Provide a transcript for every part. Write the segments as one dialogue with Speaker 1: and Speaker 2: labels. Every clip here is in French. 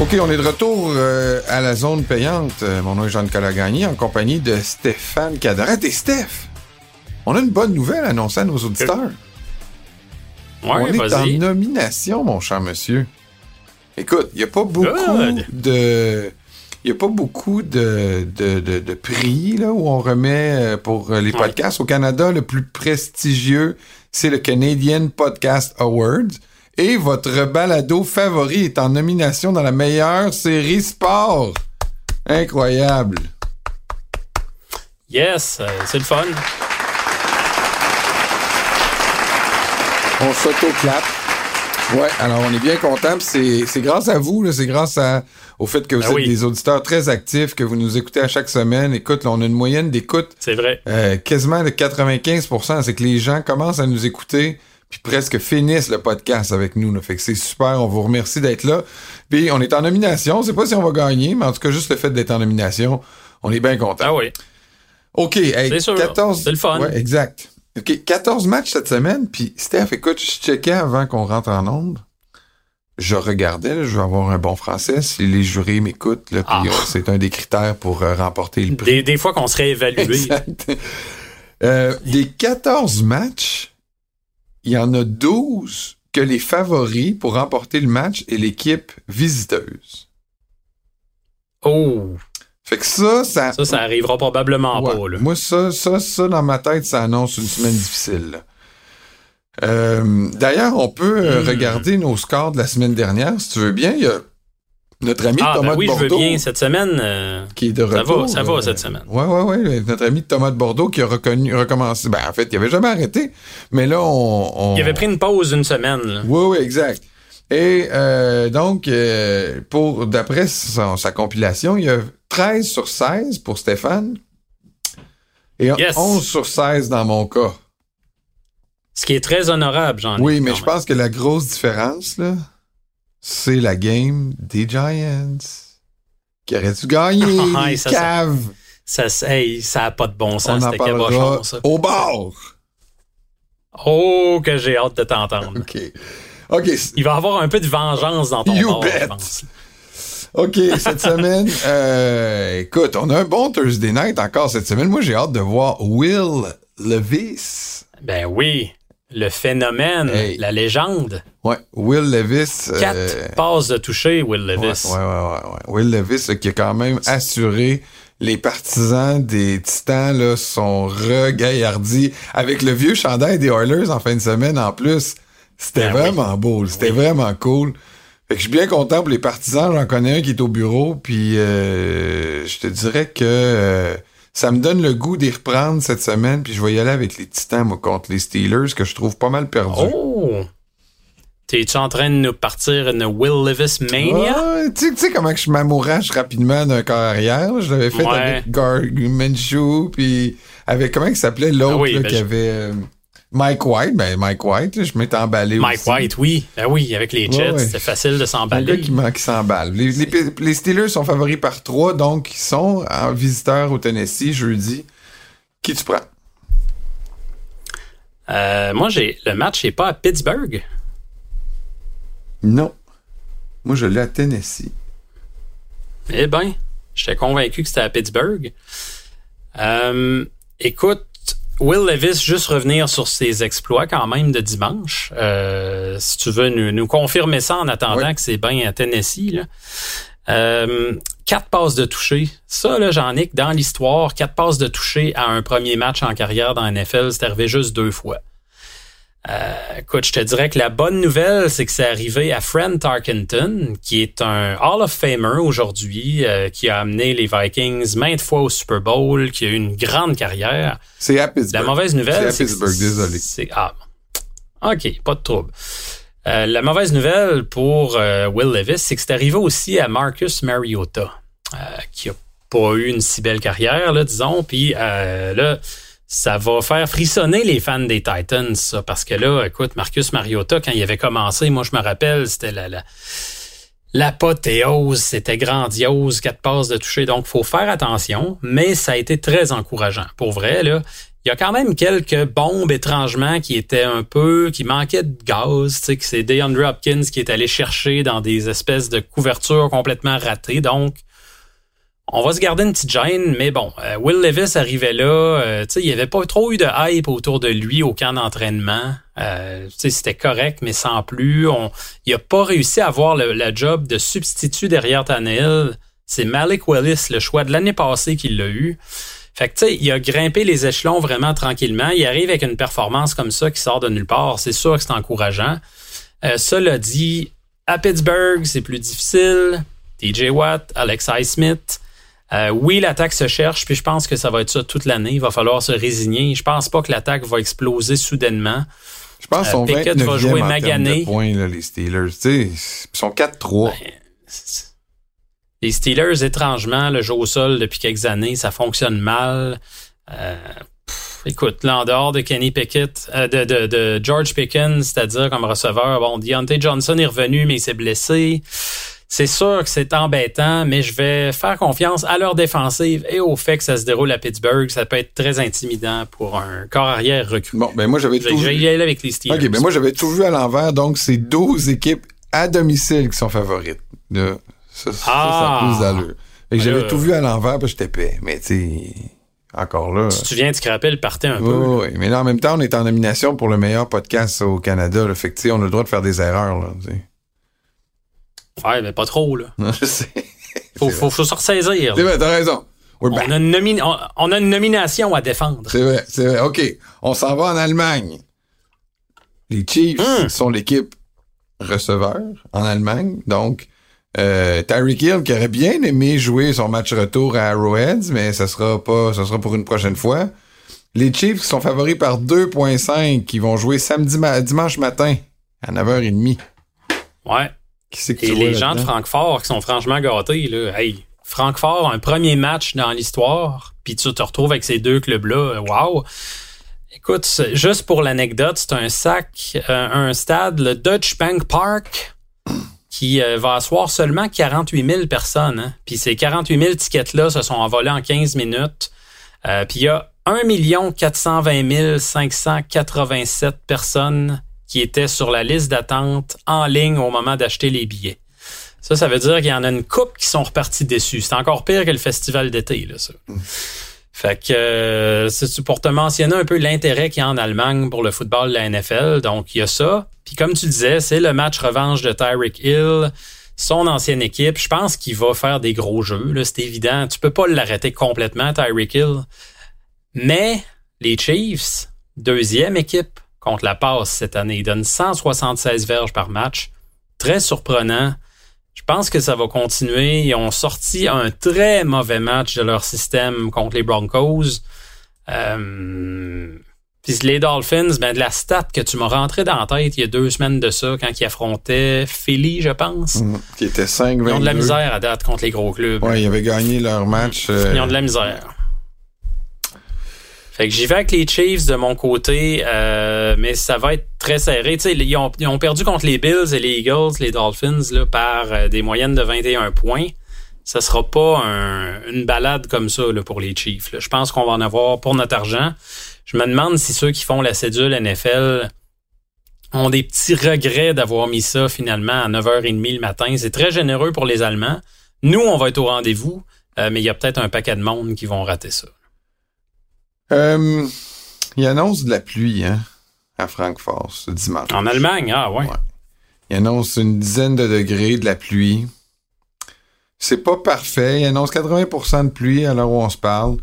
Speaker 1: OK, on est de retour euh, à la zone payante. Euh, mon nom est Jean-Nicolas Gagné en compagnie de Stéphane Cadrat. Et Steph, on a une bonne nouvelle à annoncer à nos auditeurs.
Speaker 2: Ouais,
Speaker 1: on est en nomination, mon cher monsieur. Écoute, il n'y a pas beaucoup
Speaker 2: Good.
Speaker 1: de... Il n'y a pas beaucoup de, de, de, de prix là, où on remet euh, pour les
Speaker 2: Ouais.
Speaker 1: podcasts. Au Canada, le plus prestigieux, c'est le Canadian Podcast Awards. Et votre balado favori est en nomination dans la meilleure série sport. Incroyable.
Speaker 2: Yes, euh, c'est le fun.
Speaker 1: On s'auto-clappe. Ouais, alors on est bien content. C'est, c'est grâce à vous, là, c'est grâce à, au fait que vous
Speaker 2: Ben
Speaker 1: êtes
Speaker 2: oui.
Speaker 1: des auditeurs très actifs, que vous nous écoutez à chaque semaine. Écoute, là, on a une moyenne d'écoute
Speaker 2: C'est vrai.
Speaker 1: euh, quasiment de 95%. C'est que les gens commencent à nous écouter puis presque finissent le podcast avec nous. Là. Fait que c'est super. On vous remercie d'être là. Puis on est en nomination. On sait pas si on va gagner, mais en tout cas, juste le fait d'être en nomination, on est bien content.
Speaker 2: Ah oui.
Speaker 1: OK, hey,
Speaker 2: C'est sûr.
Speaker 1: 14...
Speaker 2: C'est le fun.
Speaker 1: Ouais, exact. OK, 14 matchs cette semaine, puis Steph, écoute, je checkais avant qu'on rentre en onde. Je regardais, là, je vais avoir un bon français si les jurés m'écoutent, là, puis
Speaker 2: Ah.
Speaker 1: euh, c'est un des critères pour euh, remporter le prix.
Speaker 2: Des, des fois qu'on serait évalué.
Speaker 1: Exact. Euh, des 14 matchs, il y en a 12 que les favoris pour remporter le match est l'équipe visiteuse.
Speaker 2: Oh,
Speaker 1: Fait que ça, ça,
Speaker 2: ça, ça arrivera probablement
Speaker 1: Ouais.
Speaker 2: pas. Là.
Speaker 1: Moi, ça, ça, ça, dans ma tête, ça annonce une semaine difficile. Euh, D'ailleurs, on peut euh,
Speaker 2: Hmm.
Speaker 1: regarder nos scores de la semaine dernière, si tu veux bien. Il y a notre ami
Speaker 2: Ah,
Speaker 1: Thomas
Speaker 2: ben oui,
Speaker 1: de
Speaker 2: je veux
Speaker 1: Bordeaux
Speaker 2: bien. Cette semaine, euh,
Speaker 1: qui est de
Speaker 2: Ça
Speaker 1: retour.
Speaker 2: va, ça va cette semaine.
Speaker 1: Ouais, ouais, ouais. Notre ami Thomas de Bordeaux qui a reconnu, recommencé. Ben, en fait, il avait jamais arrêté. Mais là, on. on...
Speaker 2: il avait pris une pause d'une semaine. là.
Speaker 1: Oui, oui, exact. Et euh, donc, euh, pour d'après sa compilation, il y a 13 sur 16 pour Stéphane et
Speaker 2: Yes.
Speaker 1: 11 sur 16 dans mon cas.
Speaker 2: Ce qui est très honorable, j'en ai.
Speaker 1: Oui, mais je pense que la grosse différence, là, c'est la game des Giants. Qui aurait dû gagner,
Speaker 2: ça, ça- hey, ça a pas de bon
Speaker 1: On
Speaker 2: sens,
Speaker 1: en
Speaker 2: c'était cabochon, ça.
Speaker 1: au bord.
Speaker 2: Oh, que j'ai hâte de t'entendre.
Speaker 1: OK. OK.
Speaker 2: Il va y avoir un peu de vengeance dans ton
Speaker 1: You
Speaker 2: bord, je
Speaker 1: bet.
Speaker 2: pense.
Speaker 1: OK, cette semaine, euh, écoute, on a un bon Thursday night encore cette semaine. Moi, j'ai hâte de voir Will Levis.
Speaker 2: Ben oui, le phénomène,
Speaker 1: Hey.
Speaker 2: la légende.
Speaker 1: Ouais, Will Levis. euh,
Speaker 2: Quatre passes de toucher, Will Levis.
Speaker 1: ouais, ouais, ouais, ouais. Will Levis, là, qui a quand même assuré les partisans des Titans là, sont regaillardis avec le vieux chandail des Oilers en fin de semaine en plus. C'était
Speaker 2: Ben oui.
Speaker 1: vraiment beau, c'était vraiment cool. Fait que je suis bien content pour les partisans. J'en connais un qui est au bureau, puis euh, je te dirais que euh, ça me donne le goût d'y reprendre cette semaine, puis je vais y aller avec les Titans, moi, contre les Steelers, que je trouve pas mal perdus.
Speaker 2: Oh! T'es-tu en train de nous partir une Will Levis mania?
Speaker 1: Ouais, tu sais- tu sais comment je m'amourache rapidement d'un corps arrière. Je l'avais fait
Speaker 2: Ouais.
Speaker 1: avec Gar Minshew, puis avec comment il s'appelait l'autre
Speaker 2: Ah oui, ben
Speaker 1: qui
Speaker 2: je-
Speaker 1: avait euh, Mike White? Ben Mike White, je m'étais emballé
Speaker 2: Mike
Speaker 1: aussi.
Speaker 2: White, oui. Ben oui, avec les Jets,
Speaker 1: Ouais, ouais.
Speaker 2: c'était facile de
Speaker 1: gars
Speaker 2: s'emballer.
Speaker 1: qui, m'en- qui s'emballe. Les, les- les Steelers sont favoris par trois, donc ils sont en visiteur au Tennessee jeudi. Qui tu prends?
Speaker 2: Euh, moi, j'ai le match n'est pas à Pittsburgh.
Speaker 1: Non. Moi, je l'ai à Tennessee.
Speaker 2: Eh ben, j'étais convaincu que c'était à Pittsburgh. Euh, écoute, Will Levis, juste revenir sur ses exploits quand même de dimanche. Euh, si tu veux nous, nous confirmer ça en attendant
Speaker 1: Oui.
Speaker 2: que c'est bien à Tennessee. Là. Euh, quatre passes de toucher. Ça, là, Jean-Nic, dans l'histoire, quatre passes de toucher à un premier match en carrière dans la NFL, c'est arrivé juste deux fois. Euh, écoute, je te dirais que la bonne nouvelle, c'est que c'est arrivé à Fran Tarkenton, qui est un Hall of Famer aujourd'hui, euh, qui a amené les Vikings maintes fois au Super Bowl, qui a eu une grande carrière.
Speaker 1: C'est à Pittsburgh.
Speaker 2: La mauvaise nouvelle,
Speaker 1: C'est à Pittsburgh, désolé.
Speaker 2: c'est- Ah, ok, pas de trouble. Euh, la mauvaise nouvelle pour Will Levis, c'est que c'est arrivé aussi à Marcus Mariota, qui a pas eu une si belle carrière, là, disons. Puis là, ça va faire frissonner les fans des Titans, ça, parce que là, écoute, Marcus Mariota, quand il avait commencé, moi je me rappelle, c'était la, la l'apothéose, c'était grandiose, quatre passes de toucher. Donc, faut faire attention, mais ça a été très encourageant. Pour vrai, là, il y a quand même quelques bombes étrangement qui étaient un peu, qui manquaient de gaz, tu sais, que c'est DeAndre Hopkins qui est allé chercher dans des espèces de couvertures complètement ratées. Donc, on va se garder une petite gêne, mais bon, euh, Will Levis arrivait là, euh, il n'y avait pas trop eu de hype autour de lui au camp d'entraînement. Euh, c'était correct, mais sans plus. Il a pas réussi à avoir le, job de substitut derrière Tannehill. C'est Malik Willis, le choix de l'année passée, qui l'a eu. Fait que, tu sais, il a grimpé les échelons vraiment tranquillement. Il arrive avec une performance comme ça qui sort de nulle part. C'est sûr que c'est encourageant. Euh, cela dit, à Pittsburgh, c'est plus difficile. TJ Watt, Alex Smith. Euh, oui, l'attaque se cherche, puis je pense que ça va être ça toute l'année. Il va falloir se résigner. Je pense pas que l'attaque va exploser soudainement.
Speaker 1: Je pense euh, qu'ils sont va jouer magané. De points, là, les Steelers. ils sont 4-3.
Speaker 2: Les Steelers, étrangement, le jeu au sol depuis quelques années, ça fonctionne mal. Euh, écoute, là, en dehors de Kenny Pickett, euh, de, de, de, George Pickens, c'est-à-dire comme receveur, bon, Deontay Johnson est revenu, mais il s'est blessé. C'est sûr que c'est embêtant, mais je vais faire confiance à leur défensive et au fait que ça se déroule à Pittsburgh. Ça peut être très intimidant pour un corps arrière recru.
Speaker 1: Bon, ben moi j'avais tout
Speaker 2: vu. avec les Steelers.
Speaker 1: OK, ben moi j'avais tout vu à l'envers. Donc, c'est 12 équipes à domicile qui sont favorites. De ça, ça, ah! plus d'allure. j'avais tout vu à l'envers, puis j'étais paix. Mais tu encore là.
Speaker 2: Tu viens de rappelles partait un
Speaker 1: peu. Oui, mais là, en même temps, on est en nomination pour le meilleur podcast au Canada. Là, fait que, on a le droit de faire des erreurs. Là,
Speaker 2: Ouais, mais pas trop, là.
Speaker 1: je sais.
Speaker 2: Faut, faut, faut, se ressaisir.
Speaker 1: C'est vrai, t'as raison.
Speaker 2: On a, une on, a, une nomination à défendre.
Speaker 1: C'est vrai, c'est vrai. OK. On s'en va en Allemagne. Les Chiefs hmm. sont l'équipe receveur en Allemagne. Donc, euh, Tyreek Hill qui aurait bien aimé jouer son match retour à Arrowheads, mais ça sera pas, ça sera pour une prochaine fois. Les Chiefs sont favoris par 2.5 qui vont jouer samedi dimanche matin à 9h30.
Speaker 2: Ouais. Et les gens de Francfort qui sont franchement gâtés, là, hey, Francfort, un premier match dans l'histoire, puis tu te retrouves avec ces deux clubs-là, wow! Écoute, juste pour l'anecdote, c'est un sac, euh, un stade, le Dutch Bank Park, qui euh, va asseoir seulement 48 000 personnes. Hein. Puis ces 48 000 tickets-là se sont envolés en 15 minutes. Euh, puis il y a 1 420 587 personnes qui étaient sur la liste d'attente en ligne au moment d'acheter les billets. Ça, ça veut dire qu'il y en a une coupe qui sont repartis déçus. C'est encore pire que le festival d'été, là, ça. Mm. Fait que euh, c'est pour te mentionner un peu l'intérêt qu'il y a en Allemagne pour le football de la NFL. Donc, il y a ça. Puis comme tu disais, c'est le match revanche de Tyreek Hill, son ancienne équipe. Je pense qu'il va faire des gros jeux, là, c'est évident. Tu peux pas l'arrêter complètement, Tyreek Hill. Mais les Chiefs, deuxième équipe contre la passe cette année, ils donnent 176 verges par match. Très surprenant. Je pense que ça va continuer. Ils ont sorti un très mauvais match de leur système contre les Broncos. Euh, puis les Dolphins, ben de la stat que tu m'as rentré dans la tête il y a deux semaines de ça, quand ils affrontaient Philly, je pense.
Speaker 1: Mm, qui était 5
Speaker 2: Ils ont de la misère à date contre les gros clubs.
Speaker 1: Ouais, ils avaient gagné leur match.
Speaker 2: Euh, ils ont de la misère. Fait que j'y vais avec les Chiefs de mon côté, euh, mais ça va être très serré. Tu sais, ils ont, ils ont perdu contre les Bills et les Eagles, les Dolphins, là, par euh, des moyennes de 21 points. Ça sera pas une balade comme ça là, pour les Chiefs. Je pense qu'on va en avoir pour notre argent. Je me demande si ceux qui font la cédule NFL ont des petits regrets d'avoir mis ça finalement à 9h30 le matin. C'est très généreux pour les Allemands. Nous, on va être au rendez-vous, euh, mais il y a peut-être un paquet de monde qui vont rater ça.
Speaker 1: Euh, il annonce de la pluie, hein, à Francfort, ce dimanche.
Speaker 2: En Allemagne, ah ouais.
Speaker 1: Il annonce une dizaine de degrés de la pluie. C'est pas parfait. Il annonce 80% de pluie à l'heure où on se parle.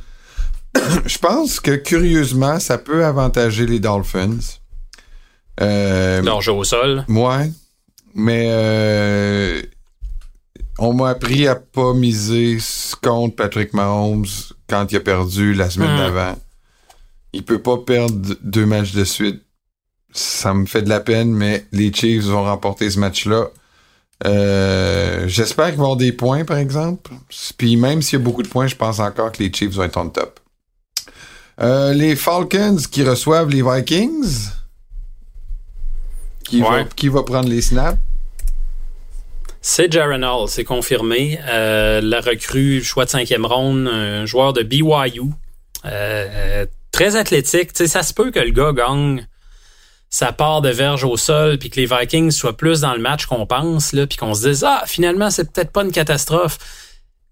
Speaker 1: Je pense que, curieusement, ça peut avantager les Dolphins.
Speaker 2: Euh, au sol.
Speaker 1: Ouais. Mais euh, on m'a appris à pas miser contre Patrick Mahomes quand il a perdu la semaine hmm. d'avant il peut pas perdre deux matchs de suite. Ça me fait de la peine, mais les Chiefs vont remporter ce match-là. Euh, j'espère qu'ils vont avoir des points, par exemple. Puis même s'il y a beaucoup de points, je pense encore que les Chiefs vont être en top. Euh, les Falcons qui reçoivent les Vikings. Qui, va, qui va prendre les snaps?
Speaker 2: C'est Jaron Hall, c'est confirmé. Euh, la recrue, choix de cinquième ronde, un joueur de BYU. Très athlétique. Tu sais, ça se peut que le gars gagne sa part de verge au sol, puis que les Vikings soient plus dans le match qu'on pense, là, puis qu'on se dise ah finalement c'est peut-être pas une catastrophe.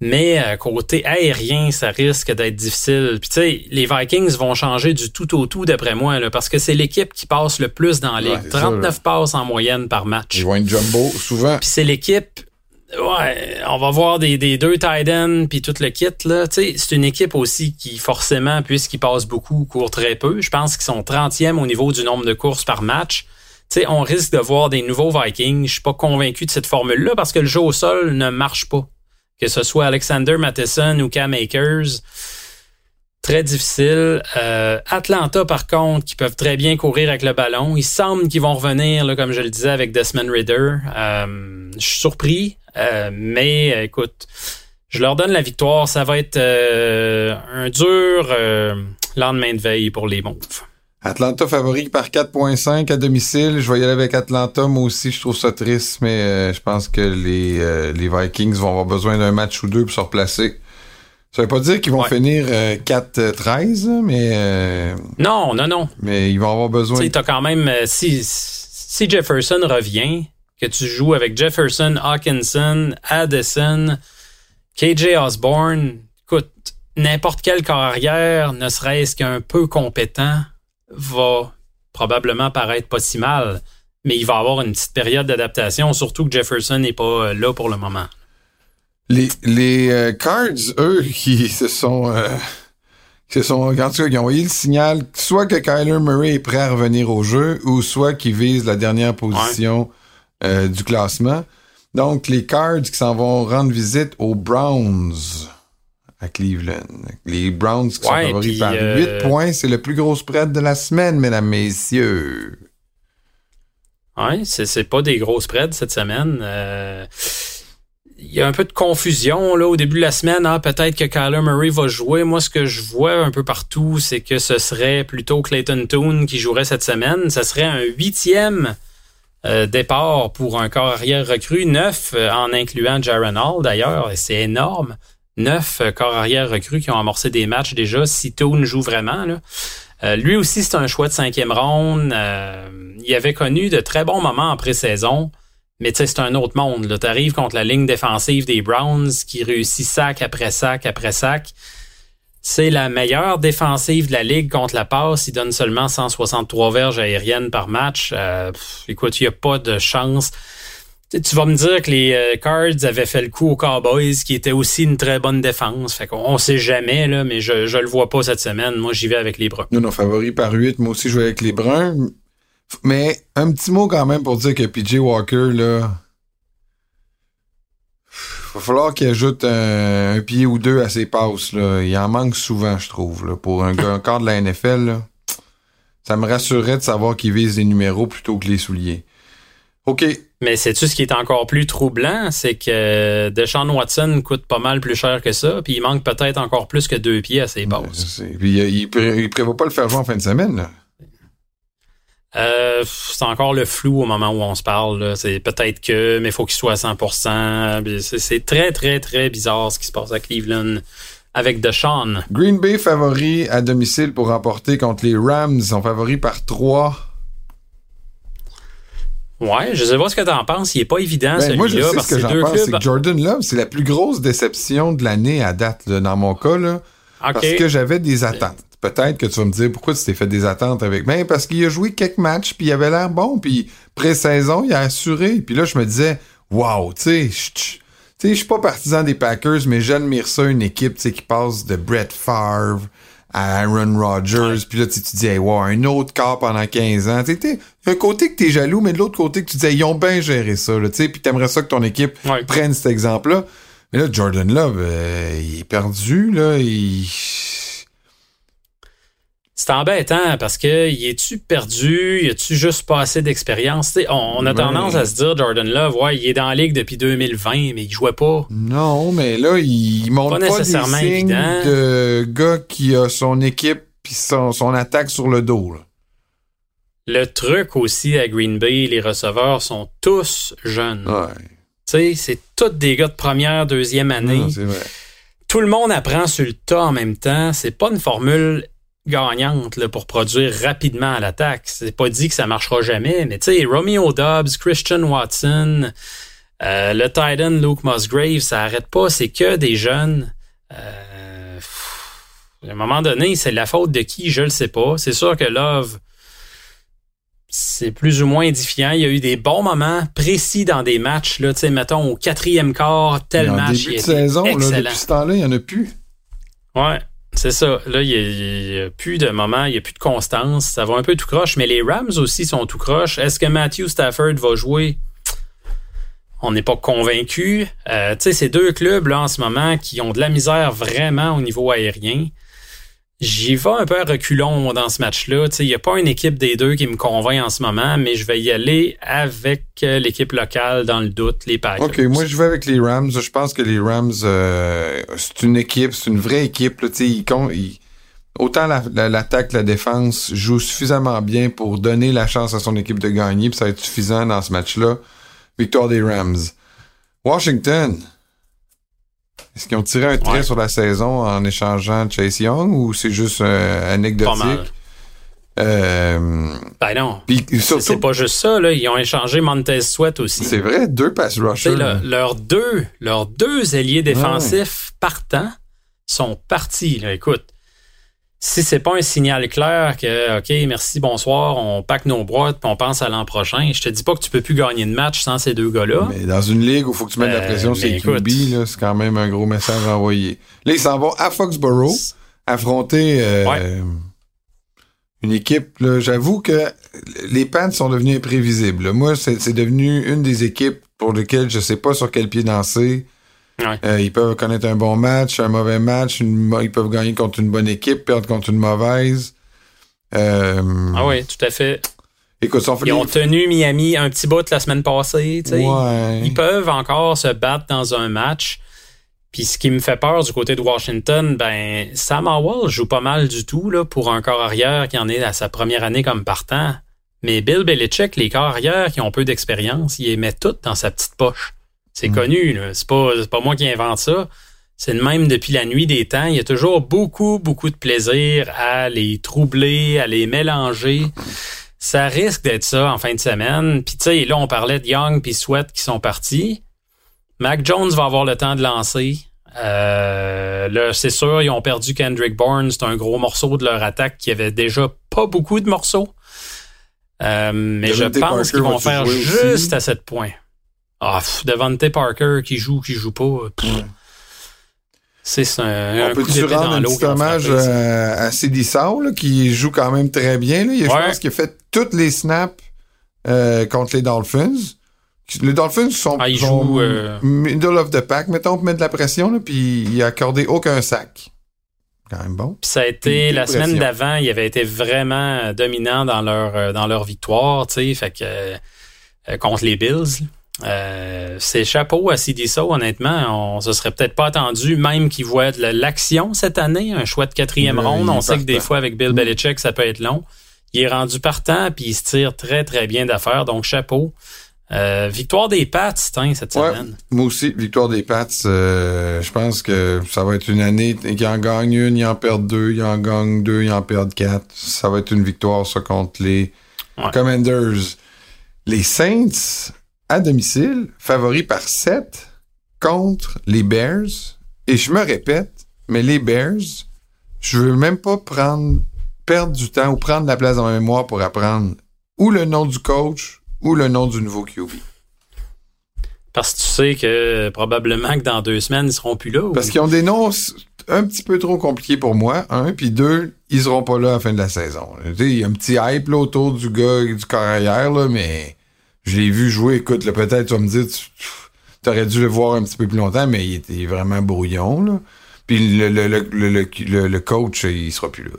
Speaker 2: Mais euh, côté aérien, ça risque d'être difficile. Puis tu sais, les Vikings vont changer du tout au tout d'après moi, là, parce que c'est l'équipe qui passe le plus dans la ligue. 39 passes en moyenne par match.
Speaker 1: Ils vont être jumbo souvent.
Speaker 2: Puis c'est l'équipe Ouais, on va voir des, des deux tight ends puis tout le kit là. C'est une équipe aussi qui forcément, puisqu'ils passent beaucoup, courent très peu. Je pense qu'ils sont 30e au niveau du nombre de courses par match. Tu sais, on risque de voir des nouveaux Vikings. Je suis pas convaincu de cette formule-là parce que le jeu au sol ne marche pas. Que ce soit Alexander Matheson ou Cam Akers. Très difficile. Euh, Atlanta, par contre, qui peuvent très bien courir avec le ballon. Il semble qu'ils vont revenir, comme je le disais, avec Desmond Ritter. Euh, je suis surpris. Euh, mais écoute, je leur donne la victoire. Ça va être un dur lendemain de veille pour les Mauves.
Speaker 1: Atlanta favori par 4.5 à domicile. Je vais y aller avec Atlanta. Moi aussi, je trouve ça triste, mais je pense que les Vikings vont avoir besoin d'un match ou deux pour se replacer. Ça veut pas dire qu'ils vont finir 4-13, mais...
Speaker 2: non, non, non.
Speaker 1: Mais ils vont avoir besoin...
Speaker 2: Tu sais, quand même... si, si Jefferson revient, que tu joues avec Jefferson, Hawkinson, Addison, KJ Osborne, écoute, n'importe quel corps arrière, ne serait-ce qu'un peu compétent, va probablement paraître pas si mal. Mais il va avoir une petite période d'adaptation, surtout que Jefferson n'est pas euh, là pour le moment.
Speaker 1: Les, les euh, Cards, eux, qui se sont... Euh, qui se sont, en tout cas, ils ont envoyé le signal soit que Kyler Murray est prêt à revenir au jeu, ou soit qu'il vise la dernière position euh, du classement. Donc, les Cards qui s'en vont rendre visite aux Browns à Cleveland. Les Browns qui sont favoris par 8 euh, points. C'est le plus gros spread de la semaine, mesdames, messieurs.
Speaker 2: Oui, c'est pas des gros spreads cette semaine. Euh, il y a un peu de confusion là au début de la semaine. Hein. Peut-être que Kyler Murray va jouer. Moi, ce que je vois un peu partout, c'est que ce serait plutôt Clayton Toon qui jouerait cette semaine. Ce serait un huitième euh, départ pour un corps arrière recru, neuf euh, en incluant Jaron Hall d'ailleurs, et c'est énorme. Neuf euh, corps arrière recrues qui ont amorcé des matchs déjà, si Toon joue vraiment. Lui aussi, c'est un choix de cinquième ronde. il avait connu de très bons moments en pré-saison, mais tu sais, c'est un autre monde. Tu arrives contre la ligne défensive des Browns qui réussit sac après sac après sac. C'est la meilleure défensive de la ligue contre la passe. Il donne seulement 163 verges aériennes par match. Euh, écoute, il n'y a pas de chance. Tu vas me dire que les euh, Cards avaient fait le coup aux Cowboys, qui était aussi une très bonne défense. Fait qu'on sait jamais, là, mais je, je le vois pas cette semaine. Moi, j'y vais avec les Bruns.
Speaker 1: Non, non, favori par 8. Moi aussi, je vais avec les Bruns. Mais un petit mot quand même pour dire que PJ Walker, là, va falloir qu'il ajoute un, pied ou deux à ses passes. Là. Il en manque souvent, je trouve. Là. Pour un, un corps de la NFL, là, ça me rassurerait de savoir qu'il vise les numéros plutôt que les souliers. OK.
Speaker 2: Mais sais-tu ce qui est encore plus troublant? C'est que Deshaun Watson coûte pas mal plus cher que ça, puis il manque peut-être encore plus que deux pieds à ses passes.
Speaker 1: Puis il, il, prévoit pas le faire jouer en fin de semaine. Là.
Speaker 2: Euh, c'est encore le flou au moment où on se parle. C'est peut-être que, mais il faut qu'il soit à 100%. C'est très, très, très bizarre ce qui se passe à Cleveland avec Deshaun.
Speaker 1: Green Bay favori à domicile pour remporter contre les Rams. Ils sont favoris par 3.
Speaker 2: Ouais, je sais pas ce que t'en penses. Il est pas évident
Speaker 1: ben,
Speaker 2: celui-là.
Speaker 1: Moi, je sais ce que j'en pense. C'est que Jordan Love, c'est la plus grosse déception de l'année à date, dans mon cas. Là, Parce que j'avais des attentes peut-être que tu vas me dire pourquoi tu t'es fait des attentes avec. Ben, parce qu'il a joué quelques matchs, puis il avait l'air bon, puis pré-saison, il a assuré. Puis là, je me disais, wow, tu sais, je suis pas partisan des Packers, mais j'admire ça, une équipe qui passe de Brett Favre à Aaron Rodgers, puis là, tu te dis, hey, wow, un autre cas pendant 15 ans. Tu un côté que t'es jaloux, mais de l'autre côté que tu disais, ils ont bien géré ça, tu sais, puis t'aimerais ça que ton équipe prenne cet exemple-là. Mais là, Jordan Love, euh, il est perdu, là, il
Speaker 2: c'est embêtant parce que y est-tu perdu? Y a-tu juste pas assez d'expérience? On, a tendance à se dire, Jordan Love, ouais, il est dans la ligue depuis 2020, mais il jouait pas.
Speaker 1: Non, mais là, il montre pas, nécessairement des signes de gars qui a son équipe puis son, attaque sur le dos.
Speaker 2: Le truc aussi à Green Bay, les receveurs sont tous jeunes.
Speaker 1: Ouais.
Speaker 2: C'est tous des gars de première, deuxième année.
Speaker 1: vrai.
Speaker 2: Tout le monde apprend sur le tas en même temps. C'est pas une formule gagnante là, pour produire rapidement à l'attaque. C'est pas dit que ça marchera jamais, mais tu sais, Romeo Dobbs, Christian Watson, euh, le Titan Luke Musgrave, ça arrête pas. C'est que des jeunes. Euh, à un moment donné, c'est la faute de qui, je le sais pas. C'est sûr que Love, c'est plus ou moins édifiant. Il y a eu des bons moments précis dans des matchs. Là, mettons au quatrième quart, tel match.
Speaker 1: Début de saison, là, depuis ce temps-là, il n'y en a plus.
Speaker 2: Ouais. C'est ça. Là, il n'y a, plus de moments, il n'y a plus de constance. Ça va un peu tout croche, mais les Rams aussi sont tout croche. Est-ce que Matthew Stafford va jouer? On n'est pas convaincu. Euh, tu sais, ces deux clubs là en ce moment qui ont de la misère vraiment au niveau aérien. J'y vais un peu à reculons dans ce match-là. Il n'y a pas une équipe des deux qui me convainc en ce moment, mais je vais y aller avec euh, l'équipe locale dans le doute, les Packers.
Speaker 1: OK, moi je vais avec les Rams. Je pense que les Rams, euh, c'est une équipe, c'est une vraie équipe. Là, autant l'attaque la, la, défense joue suffisamment bien pour donner la chance à son équipe de gagner, ça va être suffisant dans ce match-là. Victoire des Rams. Washington, est-ce qu'ils ont tiré un trait sur la saison en échangeant Chase Young ou c'est juste euh, anecdotique?
Speaker 2: Euh, ben non. C'est pas juste ça, là. Ils ont échangé Montez Sweat aussi.
Speaker 1: C'est vrai, deux pass rushers.
Speaker 2: leurs deux, leurs deux ailiers défensifs partants sont partis, là. Écoute, si c'est pas un signal clair que OK, merci, bonsoir, on pack nos boîtes puis on pense à l'an prochain, je te dis pas que tu peux plus gagner de match sans ces deux gars-là.
Speaker 1: Mais dans une ligue où il faut que tu mettes de la euh, pression sur les QB, c'est quand même un gros message envoyé. Là, ils s'en vont à Foxborough affronter euh, une équipe. J'avoue que les Pants sont devenus imprévisibles. Moi, c'est devenu une des équipes pour lesquelles je sais pas sur quel pied danser. Euh, ils peuvent connaître un bon match, un mauvais match, ils peuvent gagner contre une bonne équipe, perdre contre une mauvaise.
Speaker 2: Euh, ah oui, tout à fait.
Speaker 1: Écoute,
Speaker 2: ils ont tenu Miami un petit bout la semaine passée. Ils peuvent encore se battre dans un match. Puis ce qui me fait peur du côté de Washington, ben Sam Howell joue pas mal du tout là, pour un corps arrière qui en est à sa première année comme partant. Mais Bill Belichick, les corps arrière qui ont peu d'expérience, il les met toutes dans sa petite poche. C'est mm. connu, c'est pas, pas moi qui invente ça. C'est le même depuis la nuit des temps. Il y a toujours beaucoup, beaucoup de plaisir à les troubler, à les mélanger. Ça risque d'être ça en fin de semaine. Puis tu sais, là, on parlait de Young puis Sweat qui sont partis. Mac Jones va avoir le temps de lancer. Euh, là, c'est sûr, ils ont perdu Kendrick Bourne. C'est un gros morceau de leur attaque qui avait déjà pas beaucoup de morceaux. Euh, mais je pense qu'ils vont faire juste à cette point. Ah, Devante Parker qui joue, qui joue pas. C'est un,
Speaker 1: On peut-tu rendre un petit hommage à, Sidney Saul, qui joue quand même très bien. Là? Je pense qu'il a fait toutes les snaps euh, contre les Dolphins. Les Dolphins sont, ah, euh, middle of the pack, mettons, pour mettre de la pression, là, puis il a accordé aucun sac. Quand même bon.
Speaker 2: Puis ça a été, la semaine d'avant, il avait été vraiment dominant dans leur, euh, dans leur victoire, tu sais, fait que, contre les Bills. Euh, c'est chapeau à CDSO, honnêtement. On se serait peut-être pas attendu, même qu'il voit de l'action cette année, un choix de quatrième ronde. On sait que des fois, avec Bill mm. Belichick, ça peut être long. Il est rendu partant, puis il se tire très, très bien d'affaires. Donc, chapeau. Euh, victoire des Pats, hein, cette semaine.
Speaker 1: Moi aussi, victoire des Pats. Euh, je pense que ça va être une année qui en gagne une, il en perd deux, il en gagne deux, il en perd quatre. Ça va être une victoire, ça, contre les Commanders. Les Saints, à domicile, favori par 7 contre les Bears. Et je me répète, mais les Bears, je veux même pas prendre, perdre du temps ou prendre la place dans ma mémoire pour apprendre ou le nom du coach ou le nom du nouveau QB.
Speaker 2: Parce que tu sais que probablement que dans deux semaines, ils seront plus là.
Speaker 1: Parce qu'ils ont des noms un petit peu trop compliqués pour moi, un, puis deux, ils seront pas là à la fin de la saison. Il y a un petit hype autour du gars du carrière, là, mais je l'ai vu jouer, écoute, peut-être tu vas me dire, tu aurais dû le voir un petit peu plus longtemps, mais il était vraiment brouillon, là. Puis le, le, le, le, coach, il sera plus là.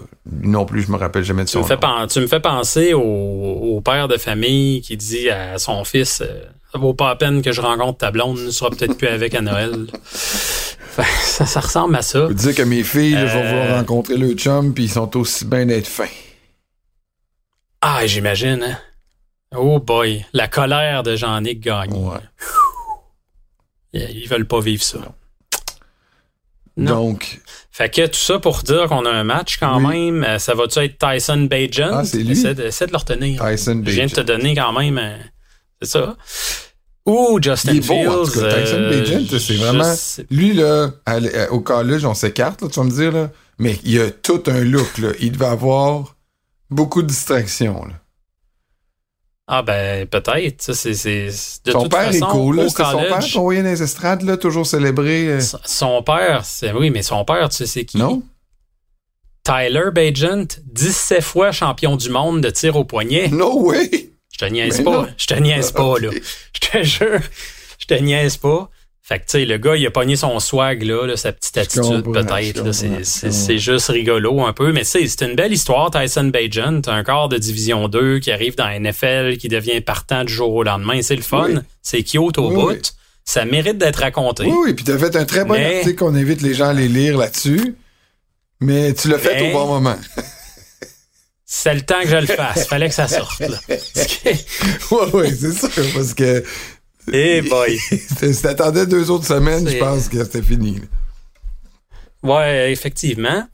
Speaker 1: Non plus, je me rappelle jamais de son
Speaker 2: tu me fais Tu me fais penser au, père de famille qui dit à son fils euh, Ça vaut pas la peine que je rencontre ta blonde, ne sera peut-être plus avec à Noël. ça, ça ressemble à ça.
Speaker 1: Je dire que mes filles vont euh, rencontrer le chum, puis ils sont aussi bien d'être fins.
Speaker 2: Ah, j'imagine, hein? Oh boy, la colère de Jean-Nic Gagné. Ils veulent pas vivre ça.
Speaker 1: Donc.
Speaker 2: Fait que tout ça pour dire qu'on a un match quand même. Euh, ça va-tu être Tyson Bajan?
Speaker 1: Ah, c'est lui.
Speaker 2: Essaie de, essaie de le retenir.
Speaker 1: Tyson
Speaker 2: Je viens de te donner quand même. euh, c'est ça. Ou Justin
Speaker 1: Il est bon, en tout
Speaker 2: Fields.
Speaker 1: cas. Tyson
Speaker 2: euh,
Speaker 1: Bagent, c'est vraiment.
Speaker 2: sais-
Speaker 1: Lui, là, à à- au collège, on s'écarte, tu vas me dire, là. Mais il a tout un look, là. Il devait avoir beaucoup de distractions, là.
Speaker 2: Ah ben peut-être. Ça, c'est, c'est, de
Speaker 1: son
Speaker 2: toute
Speaker 1: père
Speaker 2: façon,
Speaker 1: est cool,
Speaker 2: au
Speaker 1: son père
Speaker 2: college,
Speaker 1: qu'on voyait dans les estrades, là, toujours célébré. euh,
Speaker 2: son- Son père, c'est oui, mais son père, tu sais c'est qui?
Speaker 1: Non?
Speaker 2: Tyler Bagent, 17 fois champion du monde de tir au poignet.
Speaker 1: No way!
Speaker 2: Je te niaise
Speaker 1: Mais
Speaker 2: pas.
Speaker 1: non.
Speaker 2: Je te niaise pas, là. Je te jure. Je te niaise pas. Fait que, tu sais, le gars, il a pogné son swag, là, là, sa petite attitude, peut-être. C'est, juste rigolo un peu. Mais tu sais, c'est une belle histoire, Tyson Bagent. Un corps de Division 2 qui arrive dans la NFL, qui devient partant du jour au lendemain. C'est le fun.
Speaker 1: Oui.
Speaker 2: C'est cute au
Speaker 1: Oui,
Speaker 2: bout.
Speaker 1: oui.
Speaker 2: Ça mérite d'être raconté.
Speaker 1: Oui, oui, puis t'as fait un très bon
Speaker 2: Mais-
Speaker 1: article qu'on invite les gens à les lire là-dessus. Mais tu l'as fait
Speaker 2: Mais-
Speaker 1: au bon moment.
Speaker 2: C'est le temps que je le fasse. Fallait que ça sorte, là.
Speaker 1: Oui, oui, c'est sûr, parce que
Speaker 2: Eh boy.
Speaker 1: si t'attendais deux autres semaines, je pense que c'était fini.
Speaker 2: Ouais, effectivement.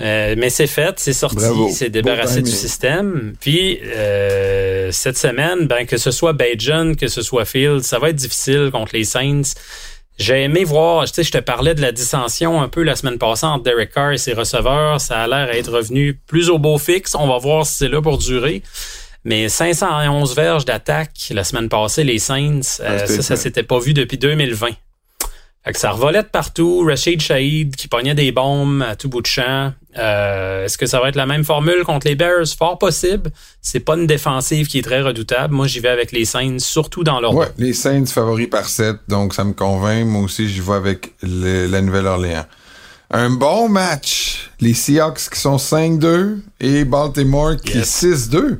Speaker 2: Euh, mais c'est fait, c'est sorti, c'est débarrassé du système. Puis euh, cette semaine, ben que ce soit Bajan, que ce soit Field, ça va être difficile contre les Saints. J'ai aimé voir, tu sais, je te parlais de la dissension un peu la semaine passée entre Derek Carr et ses receveurs. Ça a l'air à être revenu plus au beau fixe. On va voir si c'est là pour durer. Mais 511 verges d'attaque la semaine passée, les Saints, euh,
Speaker 1: Ah, c'était
Speaker 2: ça, ça s'était pas vu depuis 2020. Fait que ça revolait de partout. Rashid Shahid qui pognait des bombes à tout bout de champ. Euh, Est-ce que ça va être la même formule contre les Bears? Fort possible. C'est pas une défensive qui est très redoutable. Moi, j'y vais avec les Saints, surtout dans leur
Speaker 1: Ouais, les Saints favoris par 7, donc ça me convainc. Moi aussi, j'y vais avec le- la Nouvelle-Orléans. Un bon match. Les Seahawks qui sont 5-2 et Baltimore qui
Speaker 2: Yes.
Speaker 1: est 6-2.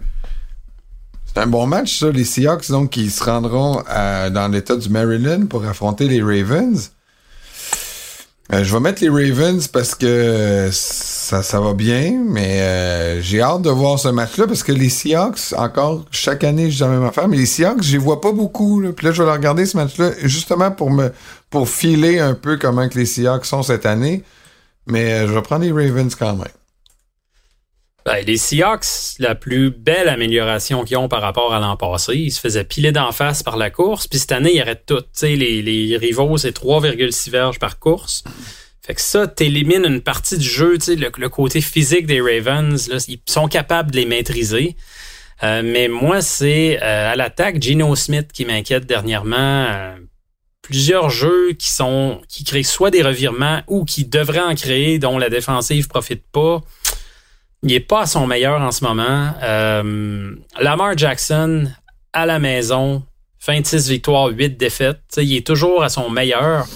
Speaker 1: Un bon match, ça. Les Seahawks, donc, qui se rendront à- dans l'État du Maryland pour affronter les Ravens. Euh, je vais mettre les Ravens parce que euh, ça, ça va bien, mais euh, j'ai hâte de voir ce match-là parce que les Seahawks, encore, chaque année, je dis la même affaire, mais les Seahawks, je les vois pas beaucoup. Là. Puis là, je vais leur regarder ce match-là justement pour me pour filer un peu comment que les Seahawks sont cette année. Mais euh, je vais prendre les Ravens quand même.
Speaker 2: Ben, les Seahawks, la plus belle amélioration qu'ils ont par rapport à l'an passé, ils se faisaient piler d'en face par la course, puis cette année, ils arrêtent tout. Tu sais, les, les rivaux, c'est 3,6 verges par course. Fait que ça, t'élimines une partie du jeu, le, le côté physique des Ravens, là, ils sont capables de les maîtriser. Euh, mais moi, c'est euh, à l'attaque Geno Smith qui m'inquiète dernièrement. Euh, plusieurs jeux qui sont qui créent soit des revirements ou qui devraient en créer, dont la défensive profite pas. Il est pas à son meilleur en ce moment. Euh, Lamar Jackson à la maison, fin de 6 victoires, 8 défaites. Il est toujours à son meilleur.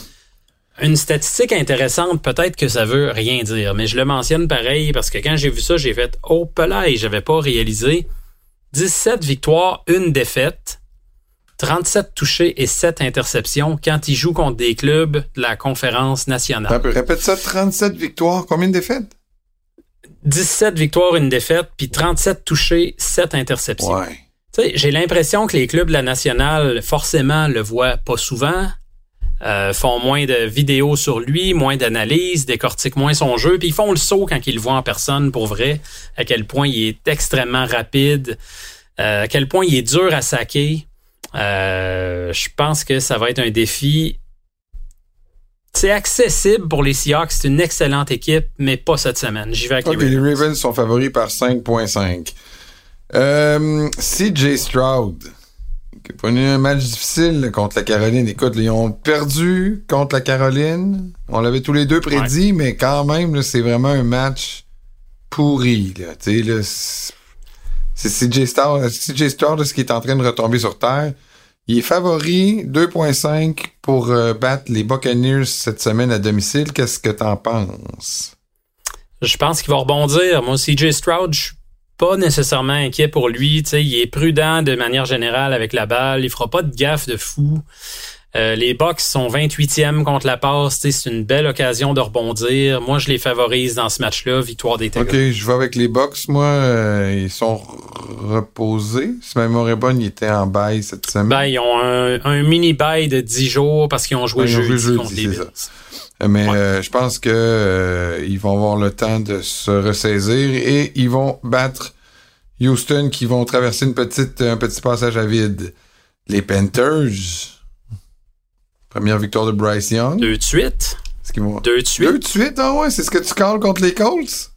Speaker 2: Une statistique intéressante, peut-être que ça veut rien dire, mais je le mentionne pareil parce que quand j'ai vu ça, j'ai fait oh et j'avais pas réalisé. 17 victoires, une défaite, 37 touchés et 7 interceptions quand il joue contre des clubs de la conférence nationale.
Speaker 1: Répète ça, 37 victoires, combien de défaites?
Speaker 2: 17 victoires, une défaite, puis 37 touchés, 7 interceptions.
Speaker 1: Ouais.
Speaker 2: J'ai l'impression que les clubs de la nationale, forcément, le voient pas souvent, euh, font moins de vidéos sur lui, moins d'analyses, décortiquent moins son jeu, puis ils font le saut quand ils le voient en personne pour vrai, à quel point il est extrêmement rapide, euh, à quel point il est dur à saquer. Euh, je pense que ça va être un défi. C'est accessible pour les Seahawks, c'est une excellente équipe, mais pas cette semaine. J'y vais avec
Speaker 1: Ok,
Speaker 2: les
Speaker 1: les
Speaker 2: Ravens.
Speaker 1: Ravens sont favoris par 5.5. Euh, CJ Stroud, qui a connu un match difficile contre la Caroline. Écoute, ils ont perdu contre la Caroline. On l'avait tous les deux prédit, mais quand même, c'est vraiment un match pourri. Là. Là, c'est CJ Stroud, CJ Stroud, ce qui est en train de retomber sur terre? Il est favori 2.5 pour euh, battre les Buccaneers cette semaine à domicile. Qu'est-ce que t'en penses?
Speaker 2: Je pense qu'il va rebondir. Moi, CJ Stroud, je suis pas nécessairement inquiet pour lui. Tu sais, il est prudent de manière générale avec la balle. Il fera pas de gaffe de fou. Euh, les Bucks sont 28e contre la passe. C'est une belle occasion de rebondir. Moi, je les favorise dans ce match-là. Victoire des Tigers.
Speaker 1: OK, je vais avec les Bucks. Moi, euh, ils sont reposés. Si ma mémoire est bonne, ils étaient en bail cette semaine.
Speaker 2: Ben, ils ont un, mini bail de 10 jours parce qu'ils ont joué jeudi, ont joué contre les Bills.
Speaker 1: Euh, mais je pense que ils vont avoir le temps de se ressaisir et ils vont battre Houston qui vont traverser une petite, un petit passage à vide. Les Panthers Première victoire de Bryce Young.
Speaker 2: Deux de suite.
Speaker 1: Deux de suite. Deux de suite, ah ouais, c'est ce que tu calls contre les Colts?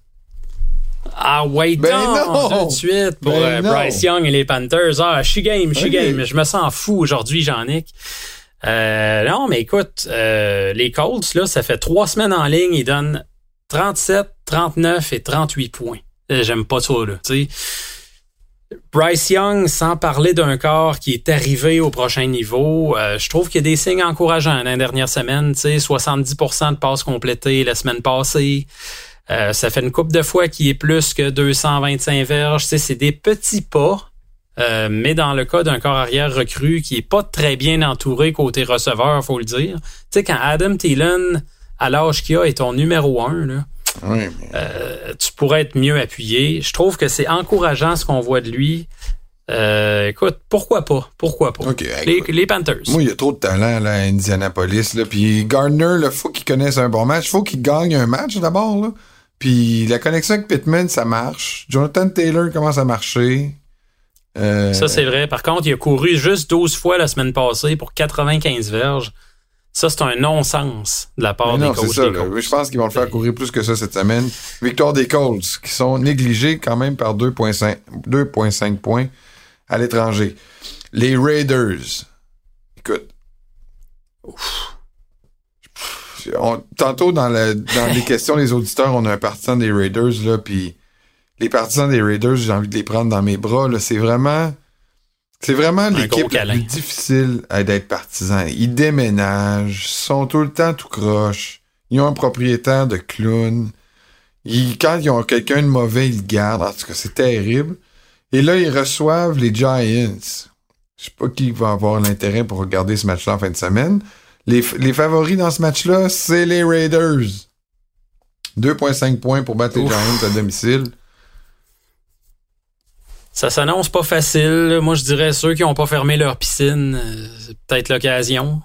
Speaker 2: Ah ouais, ben non, Deux de suite pour ben euh, Bryce Young et les Panthers. Ah, je suis game, je suis game. Je me sens fou aujourd'hui, Jean-Nic. Euh, non, mais écoute, euh, les Colts, là, ça fait trois semaines en ligne, ils donnent 37, 39 et 38 points. J'aime pas ça, là. Tu sais Bryce Young, sans parler d'un corps qui est arrivé au prochain niveau, euh, je trouve qu'il y a des signes encourageants dans les dernières semaines. 70% de passes complétées la semaine passée. Euh, ça fait une coupe de fois qui est plus que 225 verges. C'est des petits pas. Euh, mais dans le cas d'un corps arrière recru qui est pas très bien entouré côté receveur, faut le dire. Tu sais, quand Adam Thielen, à l'âge qu'il a, est ton numéro un, là, euh, tu pourrais être mieux appuyé. Je trouve que c'est encourageant ce qu'on voit de lui. Euh, écoute, pourquoi pas? Pourquoi pas? les, Panthers.
Speaker 1: Moi, il y a trop de talent là, à Indianapolis. Là. Puis Gardner, il faut qu'il connaisse un bon match. Il faut qu'il gagne un match d'abord. Puis la connexion avec Pittman, ça marche. Jonathan Taylor commence à marcher.
Speaker 2: Euh, ça, c'est vrai. Par contre, il a couru juste 12 fois la semaine passée pour 95 verges. Ça, c'est un non-sens de la part des coachs. Ça,
Speaker 1: Je pense qu'ils vont le faire courir plus que ça cette semaine. Victoire des Colts, qui sont négligés quand même par 2,5 points à l'étranger. Les Raiders. Écoute. tantôt, dans, dans les questions des auditeurs, on a un partisan des Raiders, là, puis les partisans des Raiders, j'ai envie de les prendre dans mes bras. C'est vraiment c'est vraiment l'équipe la plus difficile d'être partisan. Ils déménagent, sont tout le temps tout croche. Ils ont un propriétaire de clown. Ils, quand ils ont quelqu'un de mauvais, ils le gardent. En tout cas, c'est terrible. Et là, ils reçoivent les Giants. Je sais pas qui va avoir l'intérêt pour regarder ce match-là en fin de semaine. Les, les favoris dans ce match-là, c'est les Raiders. 2,5 points pour battre les Giants à domicile.
Speaker 2: Ça s'annonce pas facile. Moi, je dirais ceux qui n'ont pas fermé leur piscine, euh, c'est peut-être l'occasion.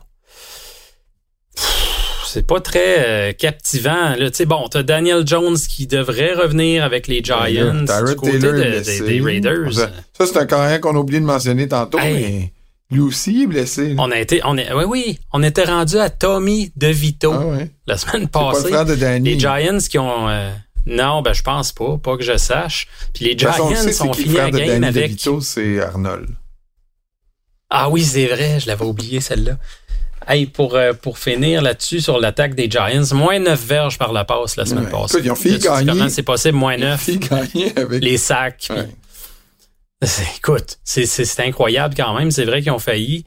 Speaker 2: C'est pas très euh, captivant. Là. bon, t'as Daniel Jones qui devrait revenir avec les Giants du côté des Raiders.
Speaker 1: Ça, c'est un carrière qu'on a oublié de mentionner tantôt, mais lui aussi est blessé.
Speaker 2: On a été, on est, oui, oui, on était rendu à Tommy DeVito ah, la semaine passée. Pas de Les Giants qui ont euh, non, ben je pense pas, pas que je sache. Puis les Giants sont finis à game avec.
Speaker 1: c'est Arnold.
Speaker 2: Ah oui, c'est vrai, je l'avais oublié celle-là. Hey, pour, euh, pour finir là-dessus sur l'attaque des Giants, moins 9 verges par la passe la semaine passée.
Speaker 1: ils ont fini gagner.
Speaker 2: Comment c'est possible, moins 9?
Speaker 1: Ils ont gagner avec...
Speaker 2: Les sacs. Écoute, c'est incroyable quand même. C'est vrai qu'ils ont failli.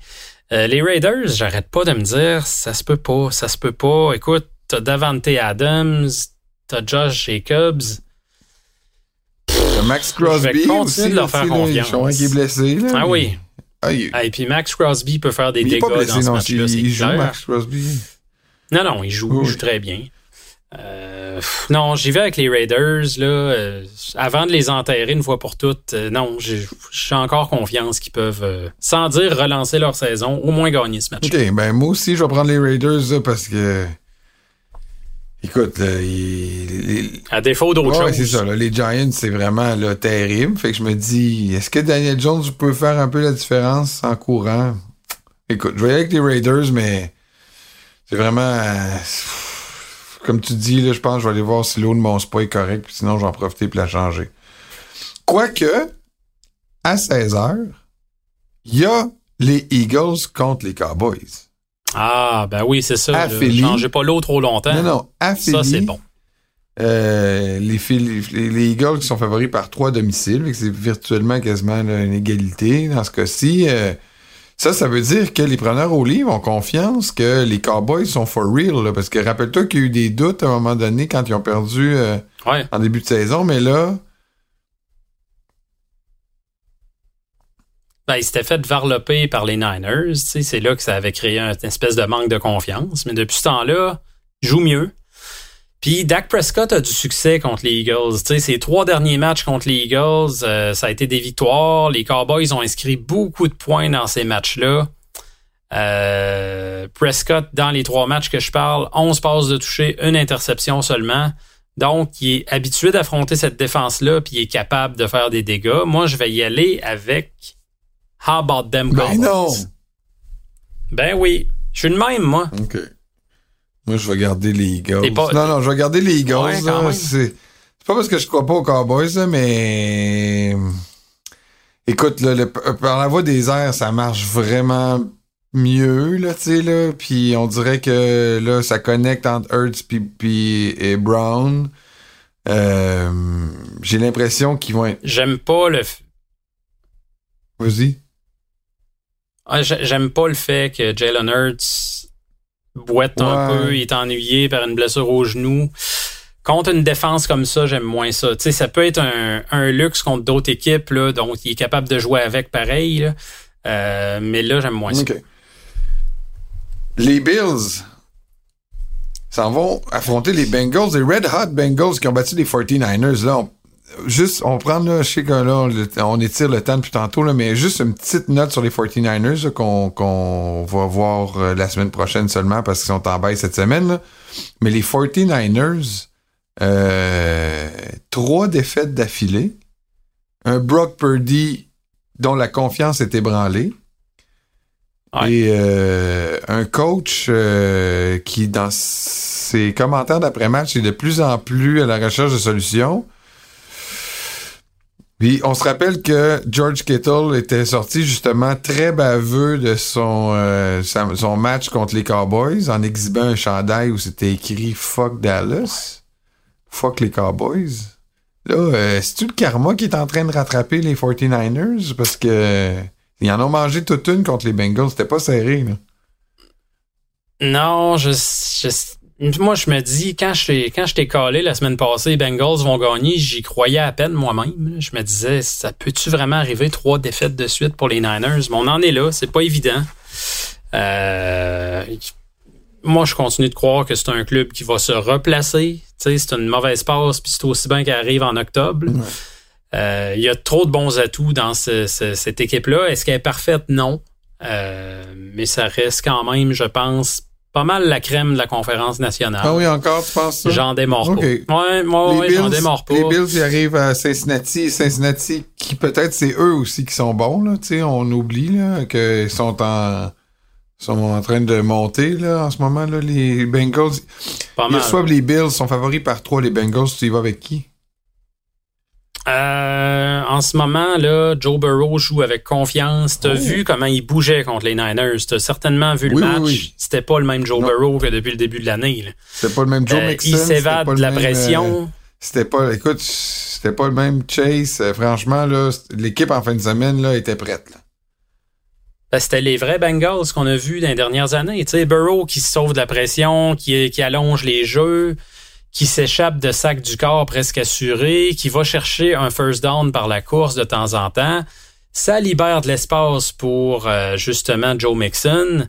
Speaker 2: Euh, les Raiders, j'arrête pas de me dire, ça se peut pas, ça se peut pas. Écoute, t'as Davante Adams, T'as Josh Jacobs.
Speaker 1: Max Crosby. Je vais
Speaker 2: continuer de leur faire confiance.
Speaker 1: qui est blessé. Là,
Speaker 2: ah oui. Ah, Et puis Max Crosby peut faire des dégâts dans ce match-là.
Speaker 1: Il, joue Max Crosby.
Speaker 2: Non, non, il joue, il joue très bien. Euh, non, j'y vais avec les Raiders là. Euh, avant de les enterrer une fois pour toutes, euh, non, j'ai encore confiance qu'ils peuvent, sans dire relancer leur saison, au moins gagner ce match.
Speaker 1: Ok, ben moi aussi je vais prendre les Raiders parce que Écoute,
Speaker 2: à défaut d'autre
Speaker 1: ouais, c'est ça. les Giants, c'est vraiment là, terrible. Fait que je me dis, est-ce que Daniel Jones peut faire un peu la différence en courant? Écoute, je vais aller avec les Raiders, mais c'est vraiment... comme tu dis, là, je pense que je vais aller voir si l'eau de mon spa est correct, puis sinon, j'en profiter pour la changer. Quoique, à 16h, il y a les Eagles contre les Cowboys.
Speaker 2: Ah, ben oui, c'est ça. Ne changez pas l'eau trop longtemps.
Speaker 1: Non, non, Ça, c'est bon. Euh, les, les, Eagles qui sont favoris par trois domiciles, c'est virtuellement quasiment une égalité dans ce cas-ci. Euh, ça, ça veut dire que les preneurs au livre ont confiance que les Cowboys sont for real. parce que rappelle-toi qu'il y a eu des doutes à un moment donné quand ils ont perdu euh, en début de saison, mais là,
Speaker 2: ben, il s'était fait varloper par les Niners. C'est là que ça avait créé une espèce de manque de confiance. Mais depuis ce temps-là, il joue mieux. Puis Dak Prescott a du succès contre les Eagles. sais, ses trois derniers matchs contre les Eagles, euh, ça a été des victoires. Les Cowboys ont inscrit beaucoup de points dans ces matchs-là. Euh, Prescott, dans les trois matchs que je parle, 11 passes de toucher, une interception seulement. Donc, il est habitué d'affronter cette défense-là, puis il est capable de faire des dégâts. Moi, je vais y aller avec How about them
Speaker 1: Ben non!
Speaker 2: Ben oui. Je suis le même, moi.
Speaker 1: OK. Moi, je vais garder les Eagles. Non, non, je vais garder les Eagles. c'est pas parce que je crois pas aux Cowboys, là, mais... Écoute, là, par la voie des airs, ça marche vraiment mieux, là, tu sais, là. Puis on dirait que, là, ça connecte entre Hurts puis, et Brown. Euh, j'ai l'impression qu'ils vont être...
Speaker 2: J'aime pas le...
Speaker 1: Vas-y.
Speaker 2: Ah, j'aime pas le fait que Jalen Hurts boite un peu, il est ennuyé par une blessure au genou. Contre une défense comme ça, j'aime moins ça. Tu sais, ça peut être un, luxe contre d'autres équipes, là, donc il est capable de jouer avec pareil. Euh, mais là, j'aime moins ça.
Speaker 1: Les Bills s'en vont affronter les Bengals, les Red Hot Bengals qui ont battu les 49ers. Là, juste, on prend, là, je sais que là, on étire le temps depuis tantôt, là, mais juste une petite note sur les 49ers qu'on va voir euh, la semaine prochaine seulement parce qu'ils sont en bail cette semaine. Mais les 49ers, euh, trois défaites d'affilée, un Brock Purdy dont la confiance est ébranlée, et euh, un coach qui, dans ses commentaires d'après-match, est de plus en plus à la recherche de solutions. Puis on se rappelle que George Kittle était sorti justement très baveux de son, euh, son match contre les Cowboys en exhibant un chandail où c'était écrit Fuck Dallas. Fuck les Cowboys. Là, euh, c'est-tu le karma qui est en train de rattraper les 49ers? Parce que ils en ont mangé toute une contre les Bengals. C'était pas serré, là.
Speaker 2: Non, je, je moi, je me dis, quand je t'ai, quand je t'ai collé la semaine passée, les Bengals vont gagner, j'y croyais à peine moi-même. Je me disais, ça peut-tu vraiment arriver trois défaites de suite pour les Niners? Mais on en est là, c'est pas évident. Euh, moi, je continue de croire que c'est un club qui va se replacer. c'est une mauvaise passe, puis c'est aussi bien qu'elle arrive en octobre. Euh, il y a trop de bons atouts dans cette équipe-là. Est-ce qu'elle est parfaite? Non. Euh, mais ça reste quand même, je pense, pas mal la crème de la conférence nationale.
Speaker 1: Ah oui, encore, tu penses ça?
Speaker 2: J'en démords pas. Ouais, moi, j'en démords pas.
Speaker 1: Les Bills, ils arrivent à Cincinnati. Cincinnati, qui peut-être c'est eux aussi qui sont bons, là. Tu sais, on oublie, là, qu'ils sont en, sont en train de monter, là, en ce moment, là, les Bengals. Pas mal. Ils reçoivent les Bills, sont favoris par trois, les Bengals. Tu y vas avec qui?
Speaker 2: Euh, en ce moment, là, Joe Burrow joue avec confiance. T'as as oh. vu comment il bougeait contre les Niners? T'as certainement vu le match. C'était pas le même Joe Burrow que depuis le début de l'année.
Speaker 1: C'était pas le même Joe euh, Mixon.
Speaker 2: Il s'évade de la pression. Euh,
Speaker 1: c'était pas, écoute, c'était pas le même Chase. franchement, là, l'équipe en fin de semaine, là, était prête,
Speaker 2: ben, c'était les vrais Bengals qu'on a vus dans les dernières années. Tu sais, Burrow qui se sauve de la pression, qui, qui allonge les jeux qui s'échappe de sac du corps presque assuré, qui va chercher un first down par la course de temps en temps. Ça libère de l'espace pour euh, justement Joe Mixon.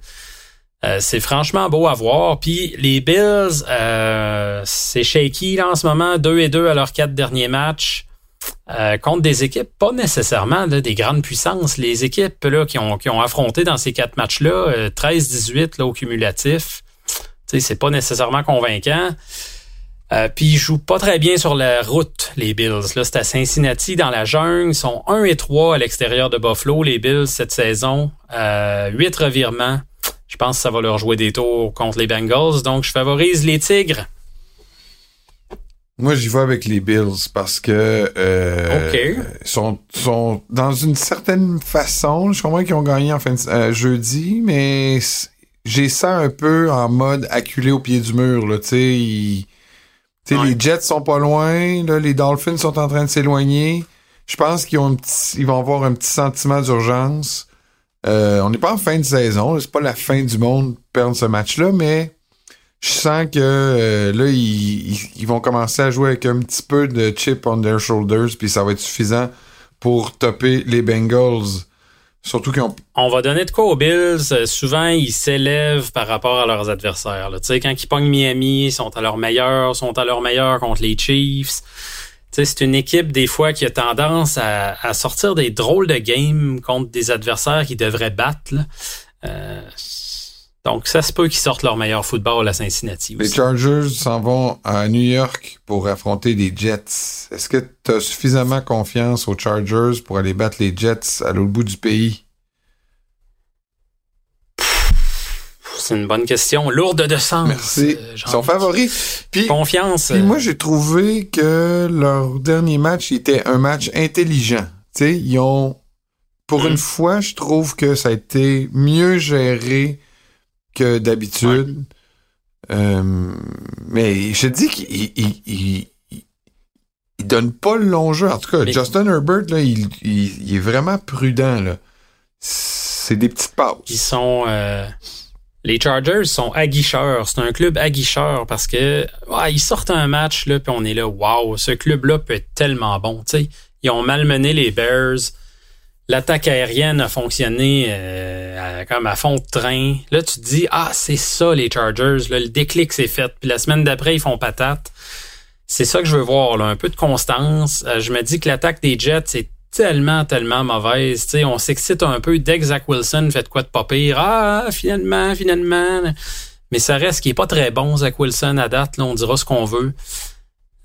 Speaker 2: Euh, c'est franchement beau à voir. Puis les Bills, euh, c'est shaky là, en ce moment, 2 et 2 à leurs quatre derniers matchs. contre des équipes pas nécessairement des grandes puissances. Les équipes là, qui, ont, qui ont affronté dans ces quatre matchs-là, 13-18 au cumulatif, c'est pas nécessairement convaincant. Euh, puis ils jouent pas très bien sur la route, les Bills. Là, c'est à Cincinnati, dans la jungle. Ils sont 1 et 3 à l'extérieur de Buffalo, les Bills, cette saison. Euh, 8 revirements. Je pense que ça va leur jouer des tours contre les Bengals. Donc, je favorise les Tigres.
Speaker 1: Moi, j'y vais avec les Bills parce que euh, sont, sont dans une certaine façon. Je comprends qu'ils ont gagné en fin de, euh, jeudi, mais j'ai ça un peu en mode acculé au pied du mur. Là, tu sais, les Jets sont pas loin, là, les Dolphins sont en train de s'éloigner. Je pense qu'ils ont ils vont avoir un petit sentiment d'urgence. Euh, on n'est pas en fin de saison, c'est pas la fin du monde perdre ce match-là, mais je sens que euh, là, ils, vont commencer à jouer avec un petit peu de chip on their shoulders, puis ça va être suffisant pour topper les Bengals
Speaker 2: On va donner de quoi aux Bills. Euh, souvent, ils s'élèvent par rapport à leurs adversaires. Tu sais, quand ils pognent Miami, ils sont à leur meilleur, sont à leur meilleur contre les Chiefs. Tu sais, c'est une équipe des fois qui a tendance à, sortir des drôles de games contre des adversaires qu'ils devraient battre. Euh, donc, ça se peut qu'ils sortent leur meilleur football à Cincinnati.
Speaker 1: Les Chargers s'en vont à New York pour affronter les Jets. Est-ce que tu as suffisamment confiance aux Chargers pour aller battre les Jets à l'autre bout du pays?
Speaker 2: C'est une bonne question. Lourde de sens.
Speaker 1: Merci. Euh, Ils sont favoris.
Speaker 2: Puis, Confiance.
Speaker 1: Puis moi, euh, j'ai trouvé que leur dernier match était un match intelligent. Tu sais, ils ont... Pour mm. une fois, je trouve que ça a été mieux géré que d'habitude. Euh, mais je te dis qu'il il, il, donne pas le long jeu. En tout cas, Justin Herbert, là, il, il, est vraiment prudent. Là. C'est des petites passes.
Speaker 2: Ils sont... Euh, les Chargers sont aguicheurs. C'est un club aguicheur parce que ils sortent un match, là, puis on est là, waouh, ce club-là peut être tellement bon. Ils ont malmené les Bears l'attaque aérienne a fonctionné euh, comme à fond de train. Là, tu te dis, ah, c'est ça les Chargers. Là, le déclic s'est fait. Puis la semaine d'après, ils font patate. C'est ça que je veux voir, là, un peu de constance. Euh, je me dis que l'attaque des Jets est tellement, tellement mauvaise. sais, on s'excite un peu dès que Zach Wilson fait quoi de pas pire. Ah, finalement, finalement. Mais ça reste qui est pas très bon, Zach Wilson, à date. Là, on dira ce qu'on veut.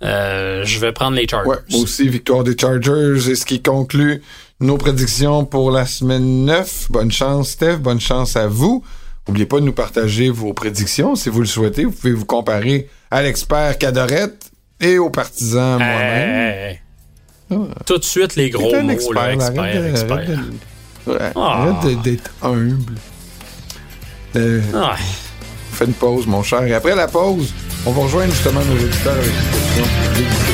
Speaker 2: Euh, je vais prendre les Chargers.
Speaker 1: Ouais, aussi, victoire des Chargers. Et ce qui conclut nos prédictions pour la semaine 9. Bonne chance, Steph. Bonne chance à vous. N'oubliez pas de nous partager vos prédictions si vous le souhaitez. Vous pouvez vous comparer à l'expert Cadorette et aux partisans moi-même.
Speaker 2: Ah. Tout de suite, les gros mots, expert, expert, expert.
Speaker 1: Arrête d'être humble. Euh, Fais une pause, mon cher. Et après la pause, on va rejoindre justement nos auditeurs avec une question